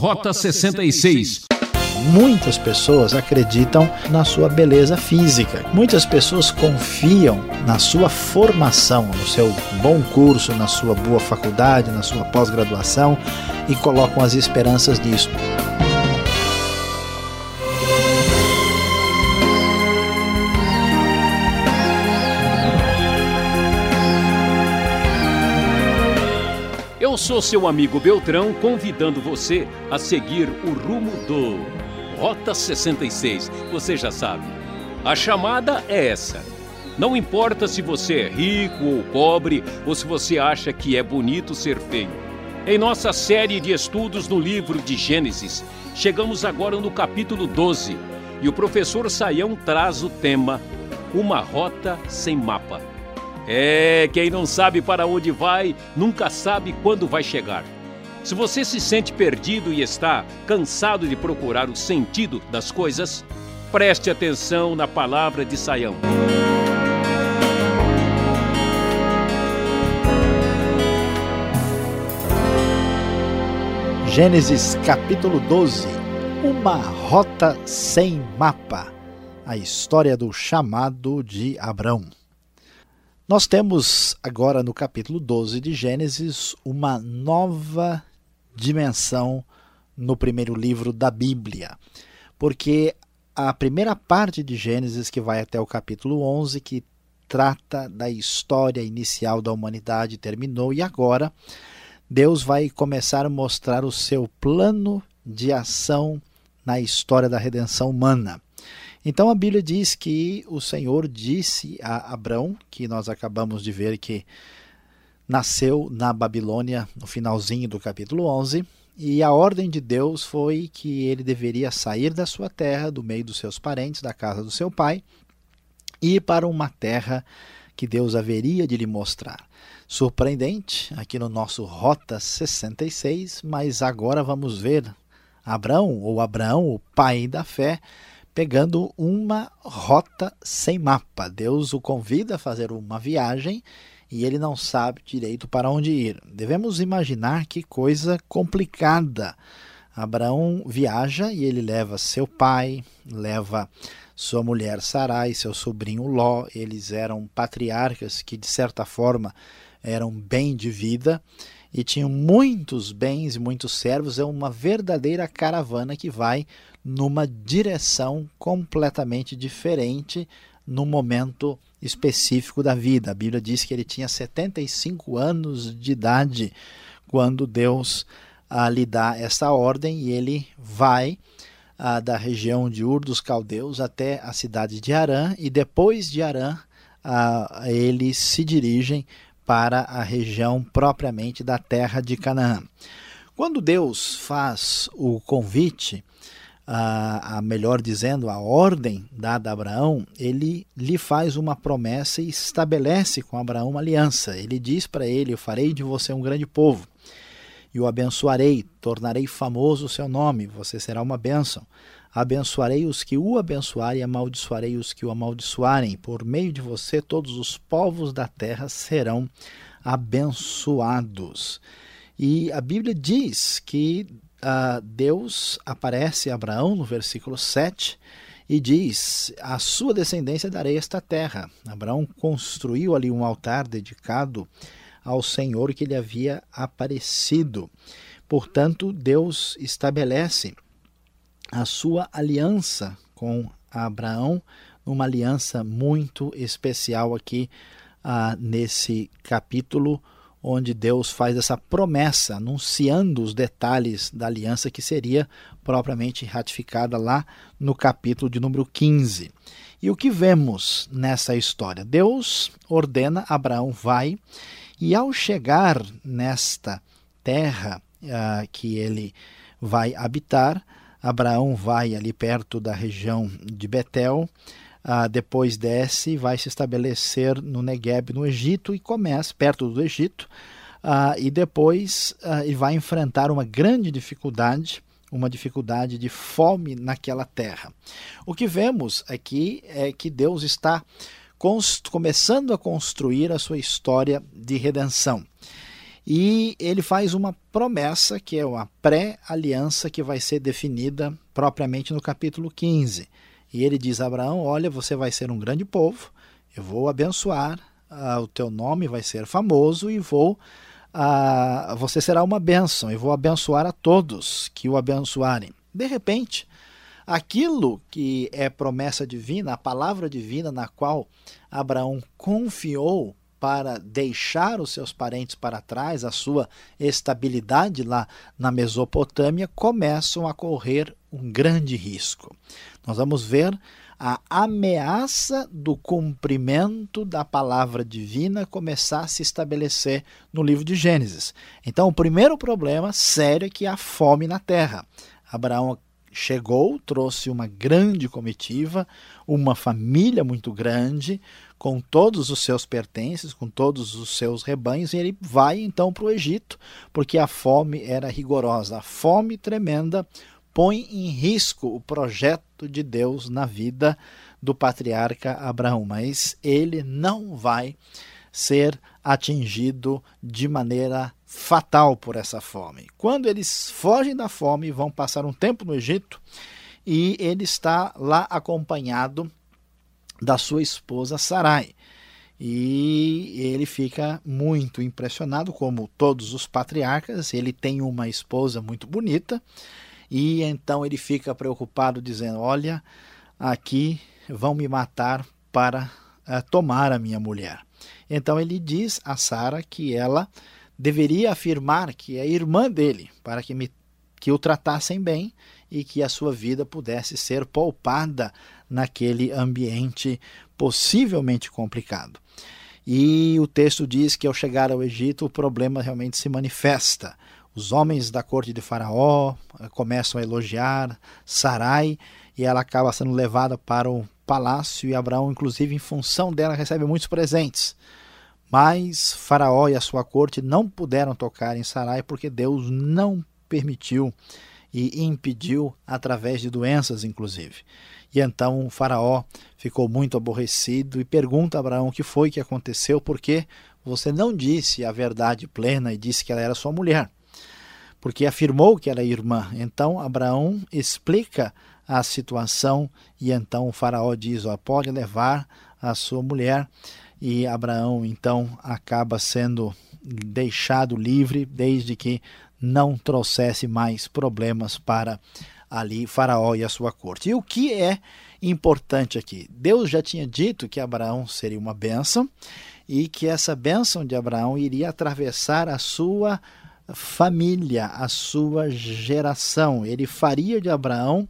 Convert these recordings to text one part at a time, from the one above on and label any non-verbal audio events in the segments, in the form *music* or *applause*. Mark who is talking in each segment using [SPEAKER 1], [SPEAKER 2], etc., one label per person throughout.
[SPEAKER 1] Rota 66.
[SPEAKER 2] Muitas pessoas acreditam na sua beleza física. Muitas pessoas confiam na sua formação, no seu bom curso, na sua boa faculdade, na sua pós-graduação e colocam as esperanças nisso.
[SPEAKER 1] Sou seu amigo Beltrão, convidando você a seguir o rumo do Rota 66. Você já sabe. A chamada é essa. Não importa se você é rico ou pobre, ou se você acha que é bonito ser feio. Em nossa série de estudos no livro de Gênesis, chegamos agora no capítulo 12 e o professor Saião traz o tema Uma Rota Sem Mapa. É, quem não sabe para onde vai, nunca sabe quando vai chegar. Se você se sente perdido e está cansado de procurar o sentido das coisas, preste atenção na palavra de Saião.
[SPEAKER 2] Gênesis capítulo 12 Uma rota sem mapa A história do chamado de Abrão. Nós temos agora no capítulo 12 de Gênesis uma nova dimensão no primeiro livro da Bíblia, porque a primeira parte de Gênesis, que vai até o capítulo 11, que trata da história inicial da humanidade, terminou, e agora Deus vai começar a mostrar o seu plano de ação na história da redenção humana. Então a Bíblia diz que o Senhor disse a Abrão, que nós acabamos de ver que nasceu na Babilônia no finalzinho do capítulo 11, e a ordem de Deus foi que ele deveria sair da sua terra, do meio dos seus parentes, da casa do seu pai, e ir para uma terra que Deus haveria de lhe mostrar. Surpreendente, aqui no nosso Rota 66, mas agora vamos ver Abraão, ou Abraão, o pai da fé, pegando uma rota sem mapa. Deus o convida a fazer uma viagem e ele não sabe direito para onde ir. Devemos imaginar que coisa complicada. Abraão viaja e ele leva seu pai, leva sua mulher Sarai, seu sobrinho Ló. Eles eram patriarcas que, de certa forma, eram bem de vida e tinham muitos bens e muitos servos. É uma verdadeira caravana que vai numa direção completamente diferente no momento específico da vida. A Bíblia diz que ele tinha 75 anos de idade quando Deus ah, lhe dá essa ordem e ele vai ah, da região de Ur dos Caldeus até a cidade de Arã e depois de Arã ah, eles se dirigem para a região propriamente da terra de Canaã. Quando Deus faz o convite, a, a, melhor dizendo, a ordem dada a Abraão, ele lhe faz uma promessa e estabelece com Abraão uma aliança. Ele diz para ele: Eu farei de você um grande povo, e o abençoarei, tornarei famoso o seu nome, você será uma bênção. Abençoarei os que o abençoarem e amaldiçoarei os que o amaldiçoarem. Por meio de você, todos os povos da terra serão abençoados. E a Bíblia diz que uh, Deus aparece a Abraão no versículo 7 e diz: A sua descendência darei esta terra. Abraão construiu ali um altar dedicado ao Senhor que lhe havia aparecido. Portanto, Deus estabelece a sua aliança com Abraão, uma aliança muito especial aqui uh, nesse capítulo onde Deus faz essa promessa, anunciando os detalhes da aliança que seria propriamente ratificada lá no capítulo de número 15. E o que vemos nessa história? Deus ordena Abraão vai e ao chegar nesta terra uh, que ele vai habitar, Abraão vai ali perto da região de Betel, ah, depois desce e vai se estabelecer no Negueb, no Egito, e começa perto do Egito, ah, e depois ah, e vai enfrentar uma grande dificuldade, uma dificuldade de fome naquela terra. O que vemos aqui é que Deus está começando a construir a sua história de redenção. e ele faz uma promessa que é uma pré-aliança que vai ser definida propriamente no capítulo 15. E ele diz a Abraão: Olha, você vai ser um grande povo, eu vou abençoar, uh, o teu nome vai ser famoso e vou. Uh, você será uma bênção, e vou abençoar a todos que o abençoarem. De repente, aquilo que é promessa divina, a palavra divina na qual Abraão confiou para deixar os seus parentes para trás, a sua estabilidade lá na Mesopotâmia, começam a correr um grande risco. Nós vamos ver a ameaça do cumprimento da palavra divina começar a se estabelecer no livro de Gênesis. Então, o primeiro problema sério é que há fome na terra. Abraão chegou, trouxe uma grande comitiva, uma família muito grande, com todos os seus pertences, com todos os seus rebanhos, e ele vai então para o Egito, porque a fome era rigorosa. A fome tremenda põe em risco o projeto de Deus na vida do patriarca Abraão, mas ele não vai ser atingido de maneira fatal por essa fome. Quando eles fogem da fome, vão passar um tempo no Egito e ele está lá acompanhado da sua esposa Sarai. E ele fica muito impressionado, como todos os patriarcas. Ele tem uma esposa muito bonita, e então ele fica preocupado, dizendo: Olha, aqui vão me matar para uh, tomar a minha mulher. Então ele diz a Sara que ela deveria afirmar que é irmã dele, para que, me, que o tratassem bem e que a sua vida pudesse ser poupada naquele ambiente possivelmente complicado. E o texto diz que ao chegar ao Egito o problema realmente se manifesta. Os homens da corte de Faraó eh, começam a elogiar Sarai e ela acaba sendo levada para o palácio e Abraão, inclusive em função dela, recebe muitos presentes. Mas Faraó e a sua corte não puderam tocar em Sarai porque Deus não permitiu e impediu através de doenças, inclusive. E então o Faraó ficou muito aborrecido e pergunta a Abraão o que foi que aconteceu, porque você não disse a verdade plena e disse que ela era sua mulher, porque afirmou que era irmã. Então Abraão explica a situação e então o Faraó diz: ó, pode levar a sua mulher e Abraão então acaba sendo deixado livre desde que não trouxesse mais problemas para ali Faraó e a sua corte. E o que é importante aqui? Deus já tinha dito que Abraão seria uma bênção e que essa bênção de Abraão iria atravessar a sua família, a sua geração. Ele faria de Abraão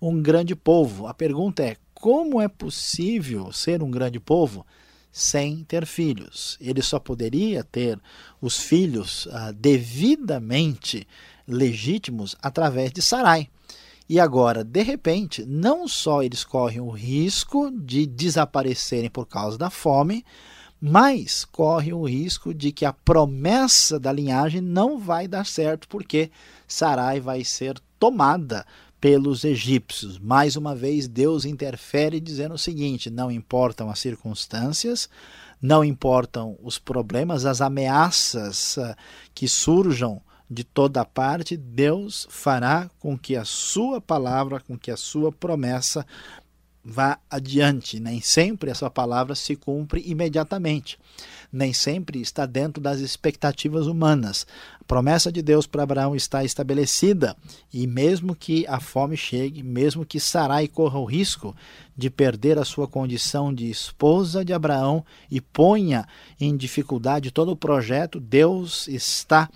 [SPEAKER 2] um grande povo. A pergunta é: como é possível ser um grande povo? Sem ter filhos. Ele só poderia ter os filhos ah, devidamente legítimos através de Sarai. E agora, de repente, não só eles correm o risco de desaparecerem por causa da fome, mas correm o risco de que a promessa da linhagem não vai dar certo, porque Sarai vai ser tomada pelos egípcios. Mais uma vez, Deus interfere dizendo o seguinte: não importam as circunstâncias, não importam os problemas, as ameaças ah, que surjam de toda parte, Deus fará com que a sua palavra, com que a sua promessa vá adiante. Nem sempre essa palavra se cumpre imediatamente. Nem sempre está dentro das expectativas humanas. A promessa de Deus para Abraão está estabelecida e mesmo que a fome chegue, mesmo que Sarai corra o risco de perder a sua condição de esposa de Abraão e ponha em dificuldade todo o projeto, Deus está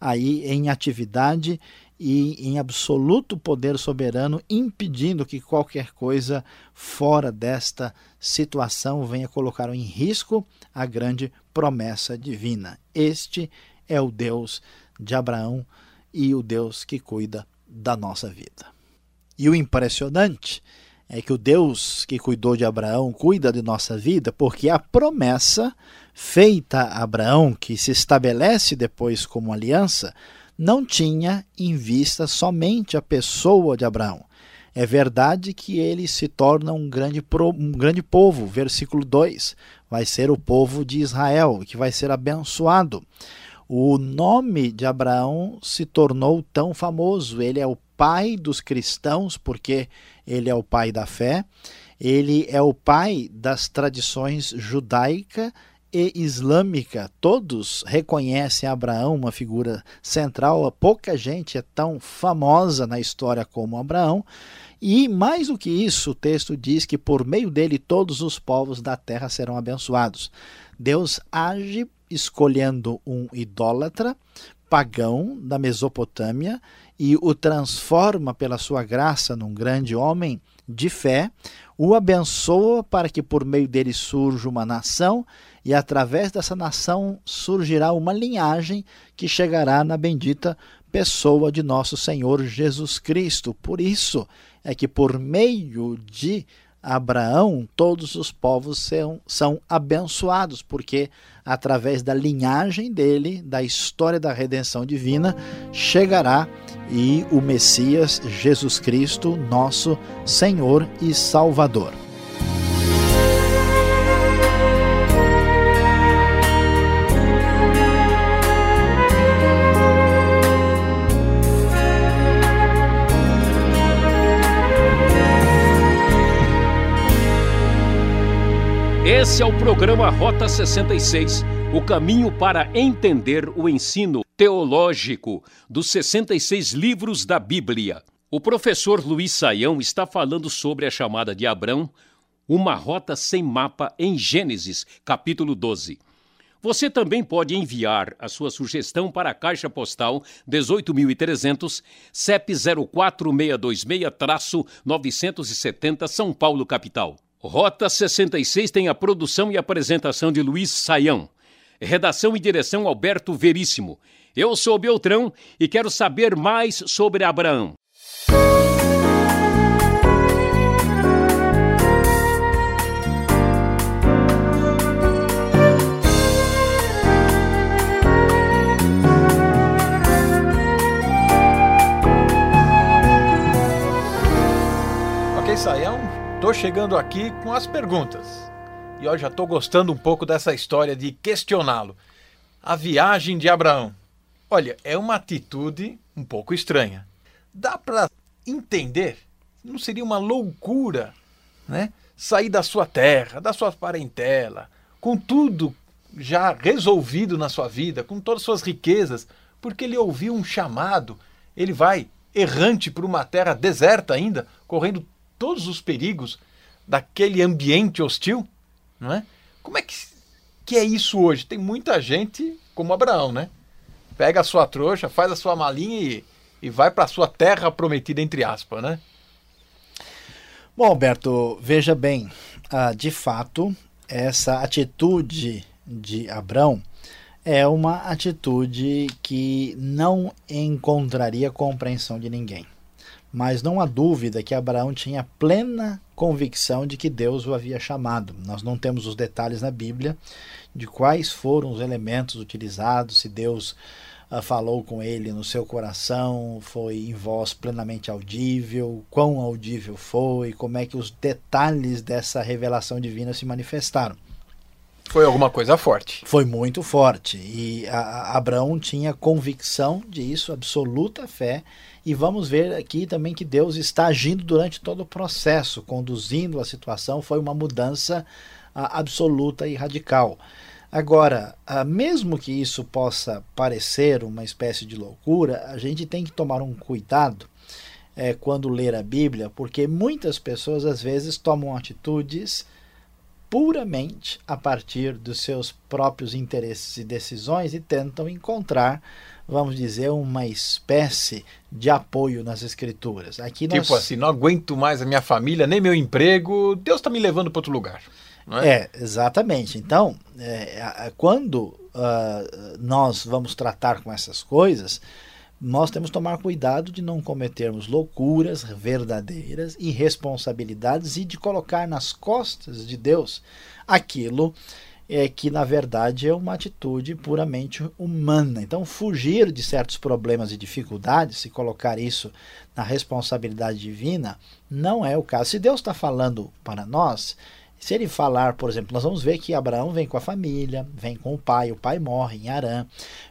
[SPEAKER 2] aí em atividade e em absoluto poder soberano, impedindo que qualquer coisa fora desta situação venha colocar em risco a grande promessa divina. Este é o Deus de Abraão e o Deus que cuida da nossa vida. E o impressionante é que o Deus que cuidou de Abraão cuida de nossa vida, porque a promessa feita a Abraão, que se estabelece depois como aliança, não tinha em vista somente a pessoa de Abraão. É verdade que ele se torna um grande, um grande povo, versículo 2, vai ser o povo de Israel, que vai ser abençoado. O nome de Abraão se tornou tão famoso. Ele é o pai dos cristãos, porque ele é o pai da fé, ele é o pai das tradições judaica e islâmica. Todos reconhecem Abraão uma figura central. Pouca gente é tão famosa na história como Abraão. E mais do que isso, o texto diz que por meio dele todos os povos da terra serão abençoados. Deus age escolhendo um idólatra pagão da Mesopotâmia e o transforma pela sua graça num grande homem de fé, o abençoa para que por meio dele surja uma nação e através dessa nação surgirá uma linhagem que chegará na bendita pessoa de nosso Senhor Jesus Cristo. Por isso é que por meio de Abraão, todos os povos são, são abençoados, porque através da linhagem dele, da história da redenção divina, chegará e o Messias Jesus Cristo, nosso Senhor e Salvador.
[SPEAKER 1] Esse é o programa Rota 66, o caminho para entender o ensino teológico dos 66 livros da Bíblia. O professor Luiz Saião está falando sobre a chamada de Abrão, uma rota sem mapa em Gênesis, capítulo 12. Você também pode enviar a sua sugestão para a Caixa Postal 18.300, CEP 04626-970, São Paulo, capital. Rota 66 tem a produção e apresentação de Luiz Saião. Redação e direção Alberto Veríssimo. Eu sou Beltrão e quero saber mais sobre Abraão.
[SPEAKER 3] Ok, Saião? Tô chegando aqui com as perguntas. E eu já tô gostando um pouco dessa história de questioná-lo. A viagem de Abraão. Olha, é uma atitude um pouco estranha. Dá para entender? Não seria uma loucura, né? Sair da sua terra, da sua parentela, com tudo já resolvido na sua vida, com todas as suas riquezas, porque ele ouviu um chamado, ele vai errante por uma terra deserta ainda, correndo todos os perigos daquele ambiente hostil, não é? Como é que, que é isso hoje? Tem muita gente como Abraão, né? Pega a sua trouxa, faz a sua malinha e, e vai para a sua terra prometida, entre aspas, né?
[SPEAKER 2] Bom, Alberto, veja bem, ah, de fato, essa atitude de Abraão é uma atitude que não encontraria compreensão de ninguém mas não há dúvida que Abraão tinha plena convicção de que Deus o havia chamado. Nós não temos os detalhes na Bíblia de quais foram os elementos utilizados, se Deus uh, falou com ele no seu coração, foi em voz plenamente audível, quão audível foi, como é que os detalhes dessa revelação divina se manifestaram.
[SPEAKER 3] Foi alguma coisa forte.
[SPEAKER 2] Foi muito forte. E a, a Abraão tinha convicção disso, absoluta fé, e vamos ver aqui também que Deus está agindo durante todo o processo, conduzindo a situação. Foi uma mudança ah, absoluta e radical. Agora, ah, mesmo que isso possa parecer uma espécie de loucura, a gente tem que tomar um cuidado é, quando ler a Bíblia, porque muitas pessoas às vezes tomam atitudes puramente a partir dos seus próprios interesses e decisões e tentam encontrar vamos dizer, uma espécie de apoio nas escrituras.
[SPEAKER 3] Aqui nós... Tipo assim, não aguento mais a minha família, nem meu emprego, Deus está me levando para outro lugar.
[SPEAKER 2] É? é? exatamente. Então, é, quando uh, nós vamos tratar com essas coisas, nós temos que tomar cuidado de não cometermos loucuras verdadeiras, irresponsabilidades e de colocar nas costas de Deus aquilo é que na verdade é uma atitude puramente humana. Então, fugir de certos problemas e dificuldades, e colocar isso na responsabilidade divina, não é o caso. Se Deus está falando para nós, Se ele falar, por exemplo, nós vamos ver que Abraão vem com a família, vem com o pai, o pai morre em Arã,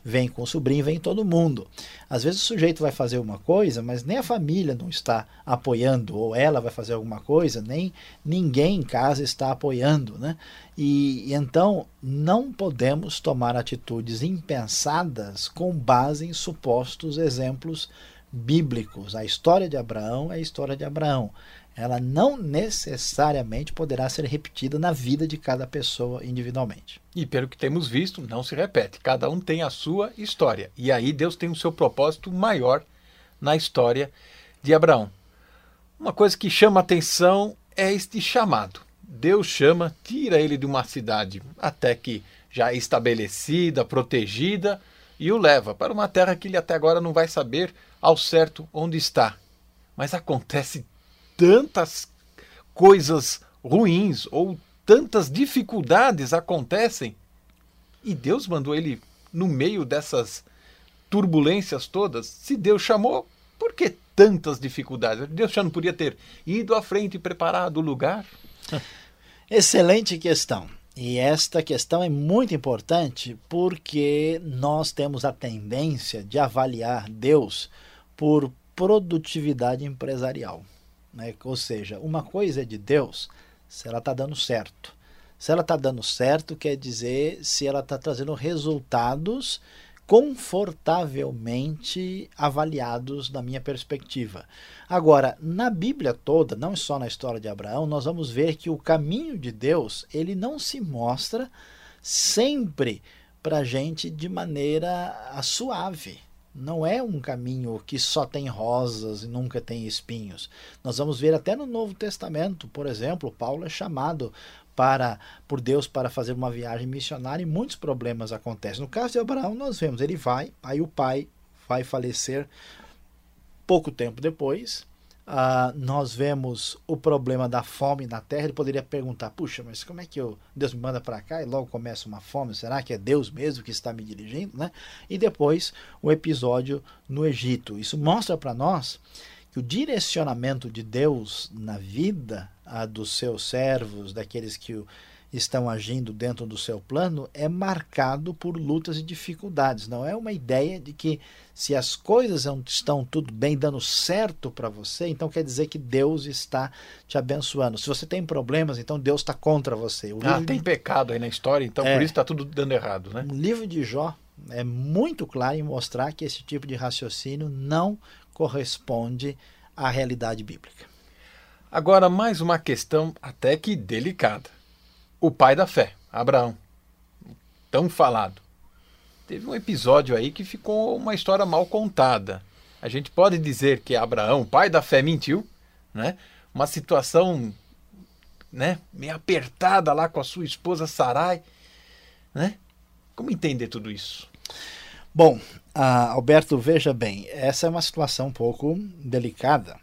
[SPEAKER 2] vem com o sobrinho, vem todo mundo. Às vezes o sujeito vai fazer uma coisa, mas nem a família não está apoiando, ou ela vai fazer alguma coisa, nem ninguém em casa está apoiando, né? E, e então não podemos tomar atitudes impensadas com base em supostos exemplos bíblicos. A história de Abraão é a história de Abraão ela não necessariamente poderá ser repetida na vida de cada pessoa individualmente.
[SPEAKER 3] E pelo que temos visto, não se repete. Cada um tem a sua história. E aí Deus tem o seu propósito maior na história de Abraão. Uma coisa que chama atenção é este chamado. Deus chama, tira ele de uma cidade até que já estabelecida, protegida, e o leva para uma terra que ele até agora não vai saber ao certo onde está. Mas acontece tantas coisas ruins ou tantas dificuldades acontecem e Deus mandou ele no meio dessas turbulências todas. Se Deus chamou, por que tantas dificuldades? Deus já não podia ter ido à frente e preparado o lugar? *laughs*
[SPEAKER 2] Excelente questão. E esta questão é muito importante porque nós temos a tendência de avaliar Deus por produtividade empresarial. Né? Ou seja, uma coisa é de Deus se ela está dando certo. Se ela está dando certo, quer dizer se ela está trazendo resultados confortavelmente avaliados da minha perspectiva. Agora, na Bíblia toda, não só na história de Abraão, nós vamos ver que o caminho de Deus ele não se mostra sempre para a gente de maneira suave não é um caminho que só tem rosas e nunca tem espinhos. Nós vamos ver até no Novo Testamento, por exemplo, Paulo é chamado para por Deus para fazer uma viagem missionária e muitos problemas acontecem. No caso de Abraão, nós vemos, ele vai, aí o pai vai falecer pouco tempo depois, Uh, nós vemos o problema da fome na terra, ele poderia perguntar: puxa, mas como é que eu, Deus me manda para cá e logo começa uma fome? Será que é Deus mesmo que está me dirigindo? Né? E depois o episódio no Egito. Isso mostra para nós que o direcionamento de Deus na vida uh, dos seus servos, daqueles que o estão agindo dentro do seu plano é marcado por lutas e dificuldades. Não é uma ideia de que se as coisas estão tudo bem, dando certo para você, então quer dizer que Deus está te abençoando. Se você tem problemas, então Deus está contra você.
[SPEAKER 3] O ah, tem de... pecado aí na história, então é, por isso está tudo dando errado, né?
[SPEAKER 2] O livro de Jó é muito claro em mostrar que esse tipo de raciocínio não corresponde à realidade bíblica.
[SPEAKER 3] Agora, mais uma questão até que delicada o pai da fé, Abraão. Tão falado. Teve um episódio aí que ficou uma história mal contada. A gente pode dizer que Abraão, pai da fé, mentiu, né? Uma situação, né, meio apertada lá com a sua esposa Sarai, né? Como entender tudo isso?
[SPEAKER 2] Bom, uh, Alberto, veja bem, essa é uma situação um pouco delicada.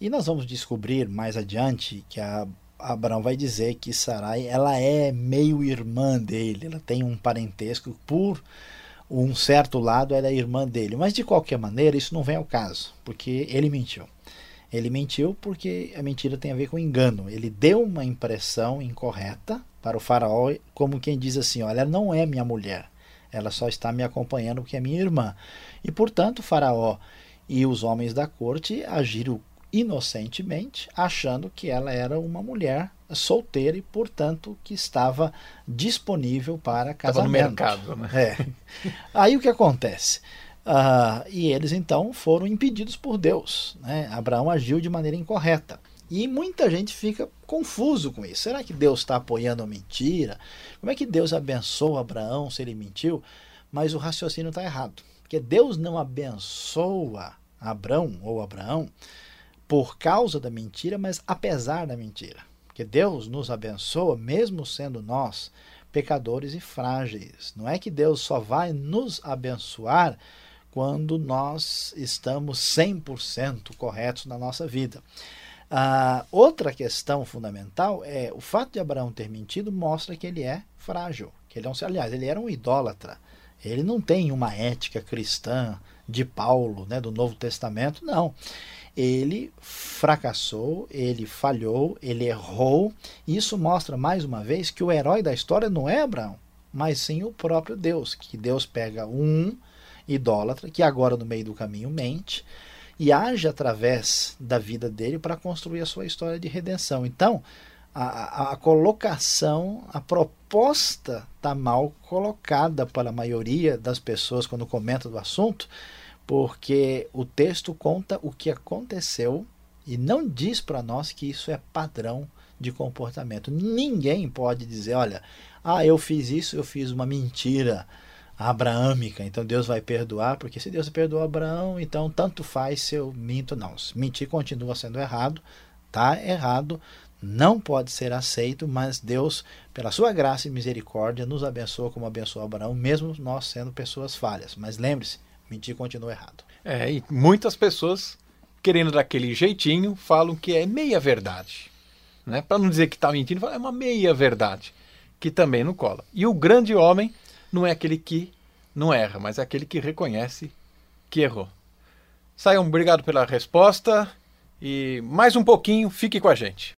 [SPEAKER 2] E nós vamos descobrir mais adiante que a Abraão vai dizer que Sarai ela é meio irmã dele, ela tem um parentesco por um certo lado, ela é irmã dele. Mas de qualquer maneira, isso não vem ao caso, porque ele mentiu. Ele mentiu porque a mentira tem a ver com engano. Ele deu uma impressão incorreta para o faraó, como quem diz assim: olha, ela não é minha mulher, ela só está me acompanhando porque é minha irmã. E portanto, o faraó e os homens da corte agiram inocentemente, achando que ela era uma mulher solteira e, portanto, que estava disponível para casamento.
[SPEAKER 3] Estava no mercado, né?
[SPEAKER 2] É. Aí o que acontece? Uh, e eles então foram impedidos por Deus. Né? Abraão agiu de maneira incorreta. E muita gente fica confuso com isso. Será que Deus está apoiando a mentira? Como é que Deus abençoa Abraão se ele mentiu? Mas o raciocínio está errado. Porque Deus não abençoa Abraão ou Abraão por causa da mentira, mas apesar da mentira. Porque Deus nos abençoa, mesmo sendo nós pecadores e frágeis. Não é que Deus só vai nos abençoar quando nós estamos 100% corretos na nossa vida. A outra questão fundamental é o fato de Abraão ter mentido mostra que ele é frágil, que ele é um, aliás, ele era um idólatra. Ele não tem uma ética cristã de Paulo, né, do Novo Testamento. Não. Ele fracassou, ele falhou, ele errou. Isso mostra mais uma vez que o herói da história não é Abraão, mas sim o próprio Deus. Que Deus pega um idólatra que agora no meio do caminho mente e age através da vida dele para construir a sua história de redenção. Então, a, a, a colocação, a proposta está mal colocada para a maioria das pessoas quando comenta do assunto, porque o texto conta o que aconteceu e não diz para nós que isso é padrão de comportamento. Ninguém pode dizer, olha, ah, eu fiz isso, eu fiz uma mentira abraâmica, então Deus vai perdoar, porque se Deus perdoou Abraão, então tanto faz se eu minto, não. Mentir continua sendo errado, tá errado, não pode ser aceito, mas Deus, pela sua graça e misericórdia, nos abençoa como abençoou Abraão, mesmo nós sendo pessoas falhas. Mas lembre-se, mentir continua errado.
[SPEAKER 3] É, e muitas pessoas, querendo daquele jeitinho, falam que é meia verdade. Né? Para não dizer que está mentindo, é uma meia verdade, que também não cola. E o grande homem não é aquele que não erra, mas é aquele que reconhece que errou. Saiam, obrigado pela resposta e mais um pouquinho, fique com a gente.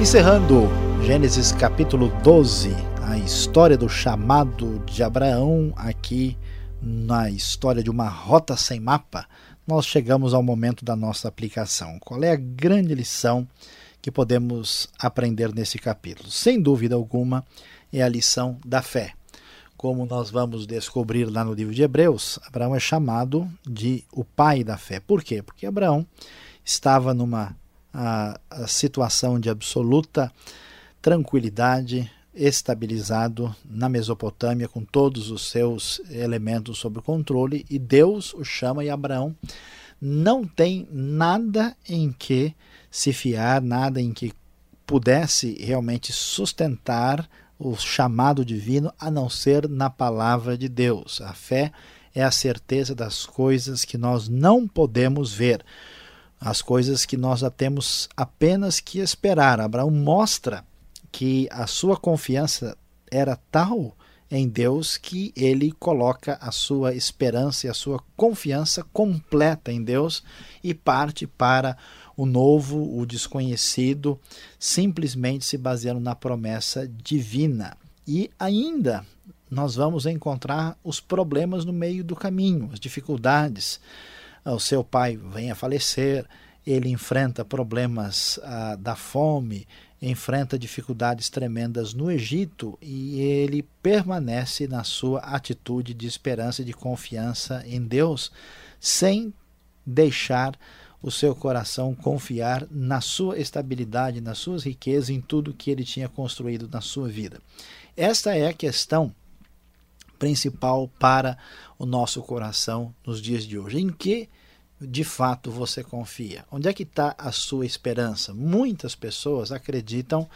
[SPEAKER 2] Encerrando Gênesis capítulo 12, a história do chamado de Abraão, aqui na história de uma rota sem mapa nós chegamos ao momento da nossa aplicação. Qual é a grande lição que podemos aprender nesse capítulo? Sem dúvida alguma, é a lição da fé. Como nós vamos descobrir lá no livro de Hebreus, Abraão é chamado de o pai da fé. Por quê? Porque Abraão estava numa a, a situação de absoluta tranquilidade, estabilizado na Mesopotâmia com todos os seus elementos sob controle e Deus o chama e Abraão não tem nada em que se fiar, nada em que pudesse realmente sustentar o chamado divino a não ser na palavra de Deus. A fé é a certeza das coisas que nós não podemos ver, as coisas que nós temos apenas que esperar. Abraão mostra que a sua confiança era tal em Deus que ele coloca a sua esperança e a sua confiança completa em Deus e parte para o novo, o desconhecido, simplesmente se baseando na promessa divina. E ainda nós vamos encontrar os problemas no meio do caminho, as dificuldades. O seu pai vem a falecer, ele enfrenta problemas ah, da fome, enfrenta dificuldades tremendas no Egito e ele permanece na sua atitude de esperança e de confiança em Deus, sem deixar o seu coração confiar na sua estabilidade, nas suas riquezas, em tudo que ele tinha construído na sua vida. Esta é a questão principal para o nosso coração nos dias de hoje. Em que de fato você confia? Onde é que está a sua esperança? Muitas pessoas acreditam,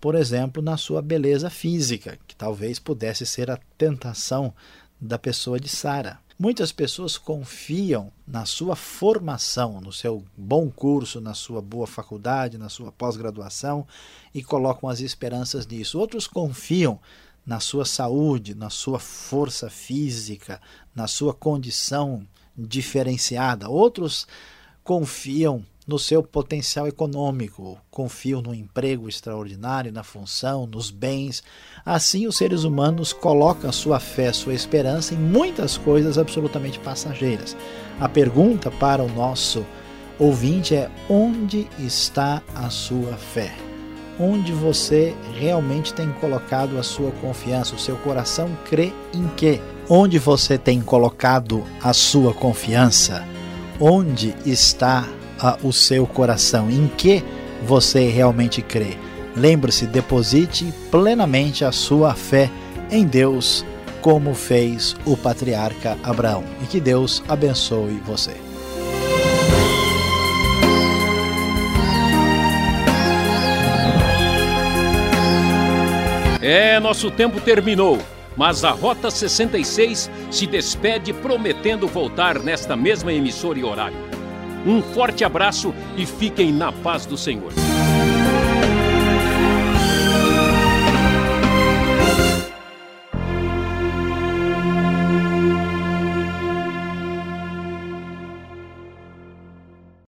[SPEAKER 2] por exemplo, na sua beleza física, que talvez pudesse ser a tentação da pessoa de Sara. Muitas pessoas confiam na sua formação, no seu bom curso, na sua boa faculdade, na sua pós-graduação e colocam as esperanças nisso. Outros confiam na sua saúde, na sua força física, na sua condição diferenciada. Outros confiam no seu potencial econômico, confiam no emprego extraordinário, na função, nos bens. Assim, os seres humanos colocam sua fé, sua esperança em muitas coisas absolutamente passageiras. A pergunta para o nosso ouvinte é: onde está a sua fé? Onde você realmente tem colocado a sua confiança? O seu coração crê em quê? Onde você tem colocado a sua confiança? Onde está a, o seu coração? Em que você realmente crê? Lembre-se, deposite plenamente a sua fé em Deus, como fez o patriarca Abraão. E que Deus abençoe você.
[SPEAKER 1] É, nosso tempo terminou mas a Rota 66 se despede prometendo voltar nesta mesma emissora e horário. Um forte abraço e fiquem na paz do Senhor.